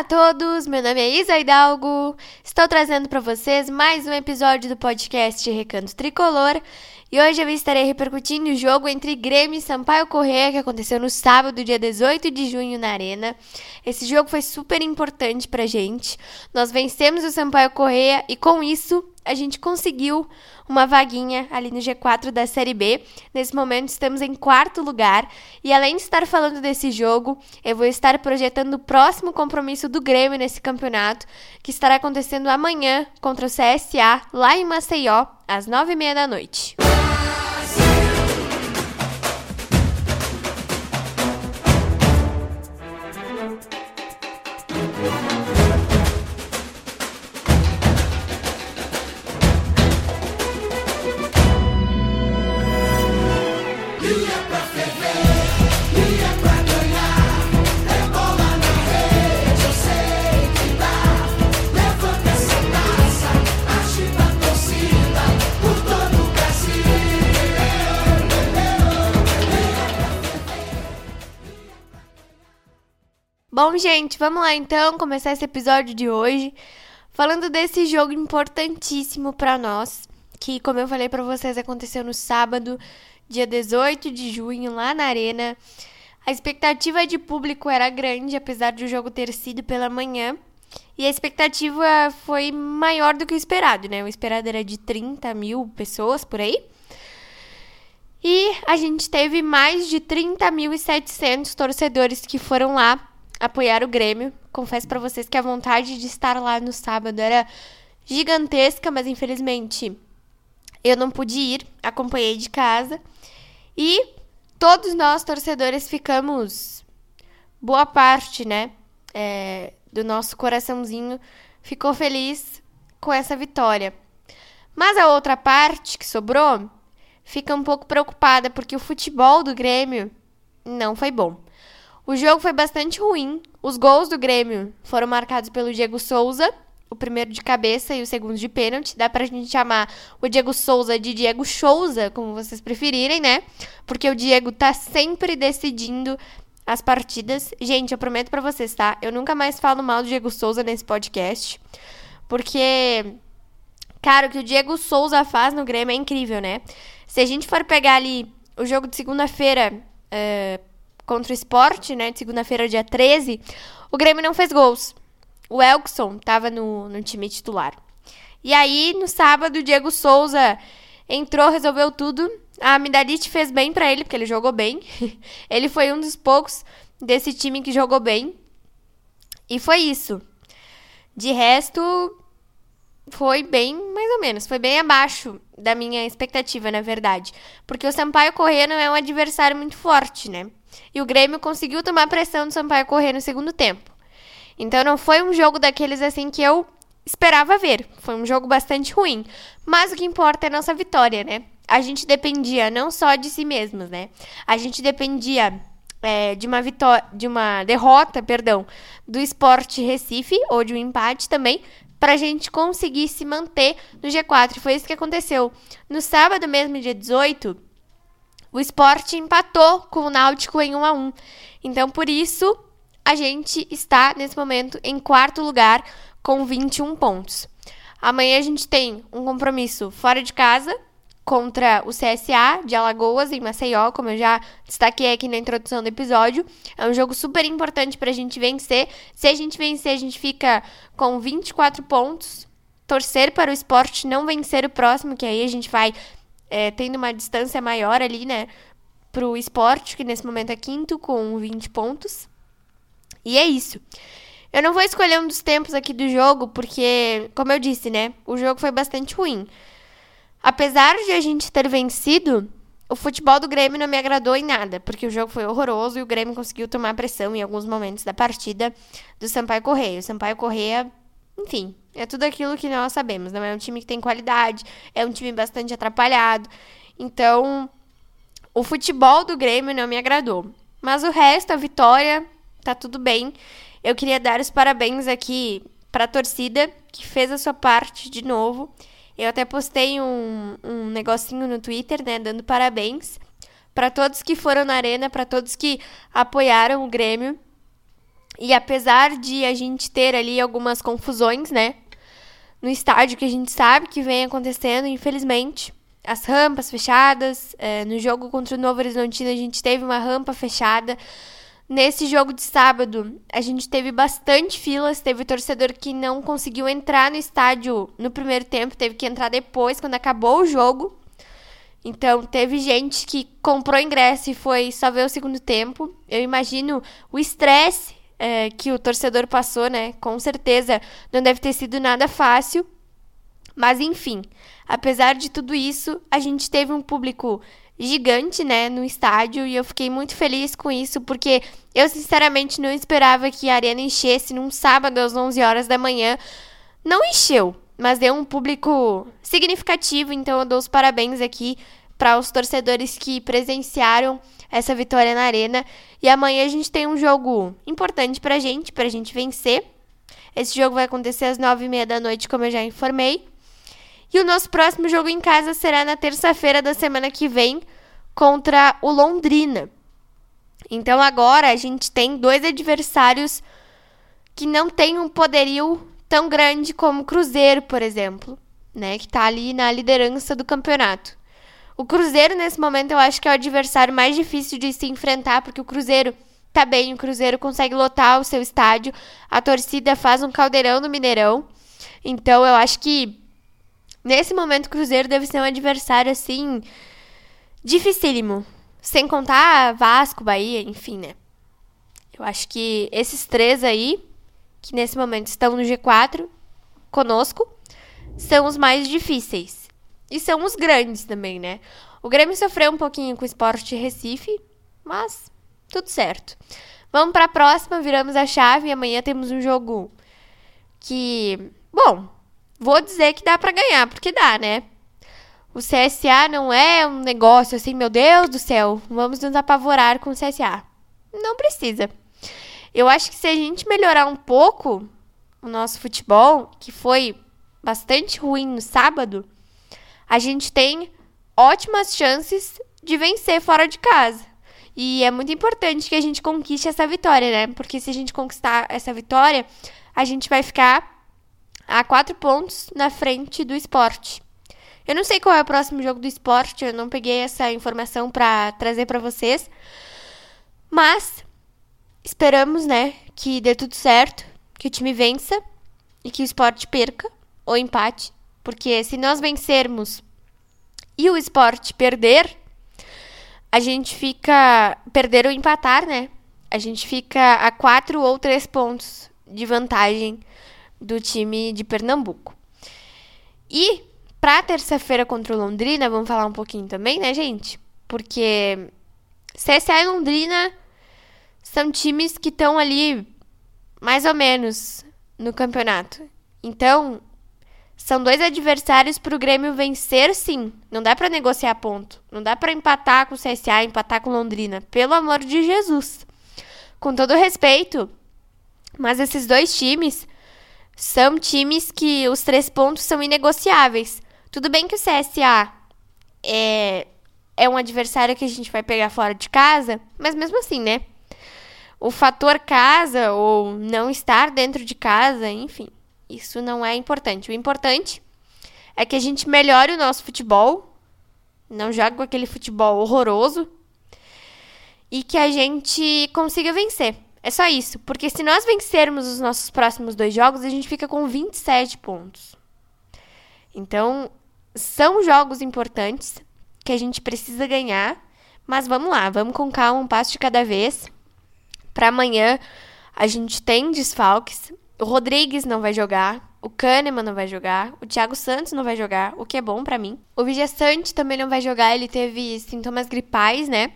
Olá a todos, meu nome é Isa Hidalgo. Estou trazendo para vocês mais um episódio do podcast Recanto Tricolor. E hoje eu estarei repercutindo o jogo entre Grêmio e Sampaio Correia que aconteceu no sábado, dia 18 de junho, na Arena. Esse jogo foi super importante pra gente. Nós vencemos o Sampaio Correia e com isso a gente conseguiu uma vaguinha ali no G4 da Série B. Nesse momento estamos em quarto lugar e além de estar falando desse jogo, eu vou estar projetando o próximo compromisso do Grêmio nesse campeonato, que estará acontecendo amanhã contra o CSA lá em Maceió, às nove e meia da noite. Bom, gente, vamos lá então começar esse episódio de hoje falando desse jogo importantíssimo para nós, que como eu falei para vocês aconteceu no sábado, dia 18 de junho, lá na Arena. A expectativa de público era grande, apesar de o jogo ter sido pela manhã. E a expectativa foi maior do que o esperado, né? O esperado era de 30 mil pessoas por aí. E a gente teve mais de 30.700 torcedores que foram lá apoiar o Grêmio. Confesso para vocês que a vontade de estar lá no sábado era gigantesca, mas infelizmente eu não pude ir, acompanhei de casa. E todos nós, torcedores, ficamos. Boa parte, né? É, do nosso coraçãozinho ficou feliz com essa vitória. Mas a outra parte que sobrou fica um pouco preocupada porque o futebol do Grêmio não foi bom. O jogo foi bastante ruim. Os gols do Grêmio foram marcados pelo Diego Souza, o primeiro de cabeça e o segundo de pênalti. Dá pra gente chamar o Diego Souza de Diego Souza, como vocês preferirem, né? Porque o Diego tá sempre decidindo as partidas. Gente, eu prometo para vocês, tá? Eu nunca mais falo mal do Diego Souza nesse podcast. Porque, cara, o que o Diego Souza faz no Grêmio é incrível, né? Se a gente for pegar ali o jogo de segunda-feira, uh, contra o esporte, né? De segunda-feira, dia 13, o Grêmio não fez gols. O Elkson estava no, no time titular. E aí, no sábado, o Diego Souza entrou, resolveu tudo. A Midalite fez bem para ele, porque ele jogou bem. ele foi um dos poucos desse time que jogou bem. E foi isso. De resto, foi bem, mais ou menos, foi bem abaixo da minha expectativa, na verdade. Porque o Sampaio Corrêa não é um adversário muito forte, né? E o Grêmio conseguiu tomar pressão do Sampaio correr no segundo tempo. Então não foi um jogo daqueles assim que eu esperava ver. Foi um jogo bastante ruim. Mas o que importa é a nossa vitória, né? A gente dependia não só de si mesmos, né? A gente dependia é, de uma vitória, de uma derrota, perdão, do Esporte Recife ou de um empate também, para a gente conseguir se manter no G4. Foi isso que aconteceu. No sábado mesmo, dia 18, o esporte empatou com o Náutico em 1 a 1 Então, por isso, a gente está nesse momento em quarto lugar com 21 pontos. Amanhã a gente tem um compromisso fora de casa contra o CSA de Alagoas, em Maceió, como eu já destaquei aqui na introdução do episódio. É um jogo super importante para a gente vencer. Se a gente vencer, a gente fica com 24 pontos. Torcer para o esporte não vencer o próximo, que aí a gente vai é, tendo uma distância maior ali, né? Pro esporte, que nesse momento é quinto, com 20 pontos. E é isso. Eu não vou escolher um dos tempos aqui do jogo, porque, como eu disse, né? O jogo foi bastante ruim. Apesar de a gente ter vencido, o futebol do Grêmio não me agradou em nada, porque o jogo foi horroroso e o Grêmio conseguiu tomar pressão em alguns momentos da partida do Sampaio Correia. O Sampaio Correia, enfim, é tudo aquilo que nós sabemos. Não é um time que tem qualidade, é um time bastante atrapalhado. Então, o futebol do Grêmio não me agradou. Mas o resto, a vitória, tá tudo bem. Eu queria dar os parabéns aqui para a torcida que fez a sua parte de novo. Eu até postei um, um negocinho no Twitter, né, dando parabéns para todos que foram na arena, para todos que apoiaram o Grêmio. E apesar de a gente ter ali algumas confusões, né? No estádio que a gente sabe que vem acontecendo, infelizmente. As rampas fechadas. É, no jogo contra o Novo Horizontino, a gente teve uma rampa fechada. Nesse jogo de sábado, a gente teve bastante filas. Teve torcedor que não conseguiu entrar no estádio no primeiro tempo, teve que entrar depois, quando acabou o jogo. Então, teve gente que comprou ingresso e foi só ver o segundo tempo. Eu imagino o estresse é, que o torcedor passou, né? Com certeza não deve ter sido nada fácil. Mas, enfim, apesar de tudo isso, a gente teve um público gigante, né, no estádio e eu fiquei muito feliz com isso porque eu sinceramente não esperava que a arena enchesse num sábado às 11 horas da manhã. Não encheu, mas deu um público significativo, então eu dou os parabéns aqui para os torcedores que presenciaram essa vitória na arena. E amanhã a gente tem um jogo importante pra gente, pra gente vencer. Esse jogo vai acontecer às nove e meia da noite, como eu já informei. E o nosso próximo jogo em casa será na terça-feira da semana que vem contra o Londrina. Então agora a gente tem dois adversários que não têm um poderio tão grande como o Cruzeiro, por exemplo, né, que está ali na liderança do campeonato. O Cruzeiro nesse momento eu acho que é o adversário mais difícil de se enfrentar, porque o Cruzeiro tá bem, o Cruzeiro consegue lotar o seu estádio, a torcida faz um caldeirão no Mineirão. Então eu acho que nesse momento o Cruzeiro deve ser um adversário assim dificílimo, sem contar Vasco, Bahia, enfim, né? Eu acho que esses três aí que nesse momento estão no G4 conosco, são os mais difíceis. E são os grandes também, né? O Grêmio sofreu um pouquinho com o Sport Recife, mas tudo certo. Vamos para a próxima, viramos a chave e amanhã temos um jogo que, bom, vou dizer que dá para ganhar, porque dá, né? O CSA não é um negócio assim, meu Deus do céu, vamos nos apavorar com o CSA. Não precisa. Eu acho que se a gente melhorar um pouco o nosso futebol, que foi bastante ruim no sábado, a gente tem ótimas chances de vencer fora de casa. E é muito importante que a gente conquiste essa vitória, né? Porque se a gente conquistar essa vitória, a gente vai ficar a quatro pontos na frente do esporte. Eu não sei qual é o próximo jogo do esporte, eu não peguei essa informação para trazer para vocês. Mas Esperamos, né, que dê tudo certo, que o time vença e que o esporte perca ou empate, porque se nós vencermos e o esporte perder, a gente fica. Perder ou empatar, né? A gente fica a quatro ou três pontos de vantagem do time de Pernambuco. E pra terça-feira contra o Londrina, vamos falar um pouquinho também, né, gente? Porque CSA e Londrina são times que estão ali mais ou menos no campeonato. Então, são dois adversários para o Grêmio vencer, sim. Não dá para negociar ponto. Não dá para empatar com o CSA, empatar com Londrina. Pelo amor de Jesus. Com todo respeito, mas esses dois times são times que os três pontos são inegociáveis. Tudo bem que o CSA é, é um adversário que a gente vai pegar fora de casa, mas mesmo assim, né? o fator casa ou não estar dentro de casa, enfim, isso não é importante. O importante é que a gente melhore o nosso futebol, não jogue com aquele futebol horroroso e que a gente consiga vencer. É só isso, porque se nós vencermos os nossos próximos dois jogos, a gente fica com 27 pontos. Então, são jogos importantes que a gente precisa ganhar, mas vamos lá, vamos com calma, um passo de cada vez. Para amanhã, a gente tem desfalques. O Rodrigues não vai jogar. O Kahneman não vai jogar. O Thiago Santos não vai jogar, o que é bom para mim. O Vijaçante também não vai jogar. Ele teve sintomas gripais, né?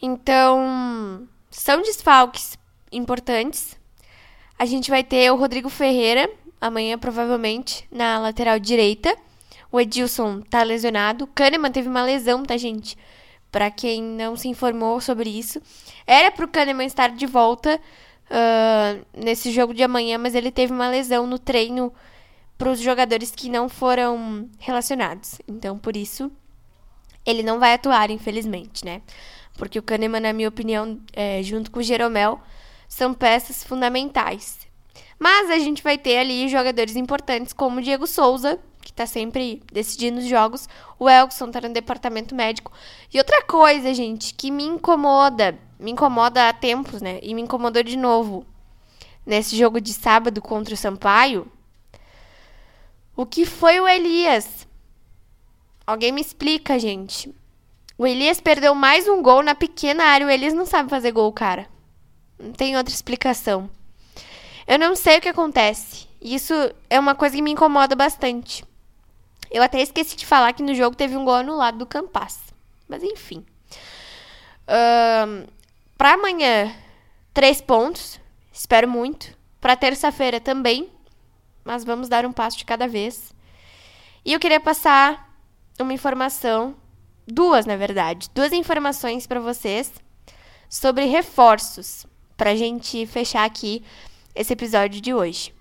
Então, são desfalques importantes. A gente vai ter o Rodrigo Ferreira amanhã, provavelmente, na lateral direita. O Edilson tá lesionado. O Kahneman teve uma lesão, tá, gente? Para quem não se informou sobre isso, era para o Kahneman estar de volta uh, nesse jogo de amanhã, mas ele teve uma lesão no treino para os jogadores que não foram relacionados. Então, por isso, ele não vai atuar, infelizmente, né? Porque o Kahneman, na minha opinião, é, junto com o Jeromel, são peças fundamentais. Mas a gente vai ter ali jogadores importantes como o Diego Souza, que tá sempre decidindo os jogos, o Elkson tá no departamento médico. E outra coisa, gente, que me incomoda, me incomoda há tempos, né? E me incomodou de novo nesse jogo de sábado contra o Sampaio. O que foi o Elias? Alguém me explica, gente. O Elias perdeu mais um gol na pequena área. O Elias não sabe fazer gol, cara. Não tem outra explicação. Eu não sei o que acontece. Isso é uma coisa que me incomoda bastante. Eu até esqueci de falar que no jogo teve um gol anulado do Campas. Mas enfim. Para amanhã, três pontos. Espero muito. Para terça-feira também. Mas vamos dar um passo de cada vez. E eu queria passar uma informação, duas na verdade, duas informações para vocês sobre reforços, para a gente fechar aqui esse episódio de hoje.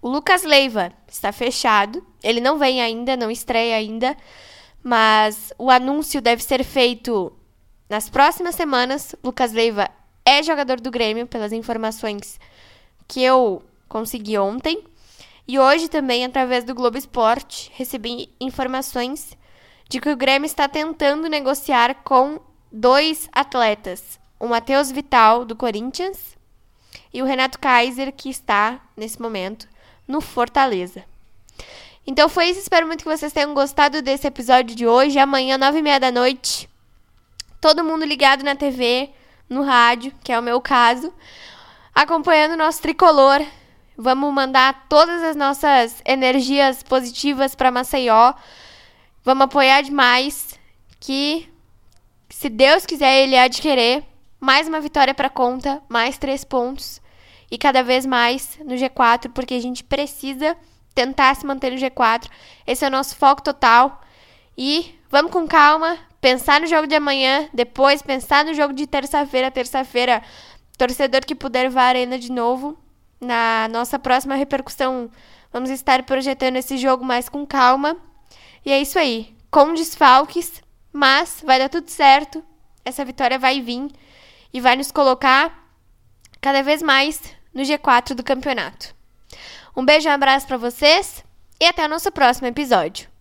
O Lucas Leiva está fechado. Ele não vem ainda, não estreia ainda, mas o anúncio deve ser feito nas próximas semanas. Lucas Leiva é jogador do Grêmio, pelas informações que eu consegui ontem. E hoje também, através do Globo Esporte, recebi informações de que o Grêmio está tentando negociar com dois atletas. O Matheus Vital, do Corinthians, e o Renato Kaiser, que está, nesse momento, no Fortaleza. Então foi isso, espero muito que vocês tenham gostado desse episódio de hoje. Amanhã, nove e meia da noite, todo mundo ligado na TV, no rádio, que é o meu caso, acompanhando o nosso tricolor. Vamos mandar todas as nossas energias positivas para Maceió. Vamos apoiar demais, que se Deus quiser, ele querer. Mais uma vitória para conta, mais três pontos e cada vez mais no G4, porque a gente precisa tentar se manter no G4. Esse é o nosso foco total. E vamos com calma, pensar no jogo de amanhã, depois pensar no jogo de terça-feira, terça-feira, torcedor que puder vá à arena de novo. Na nossa próxima repercussão, vamos estar projetando esse jogo mais com calma. E é isso aí, com desfalques, mas vai dar tudo certo. Essa vitória vai vir e vai nos colocar cada vez mais no G4 do campeonato. Um beijo e um abraço para vocês e até o nosso próximo episódio.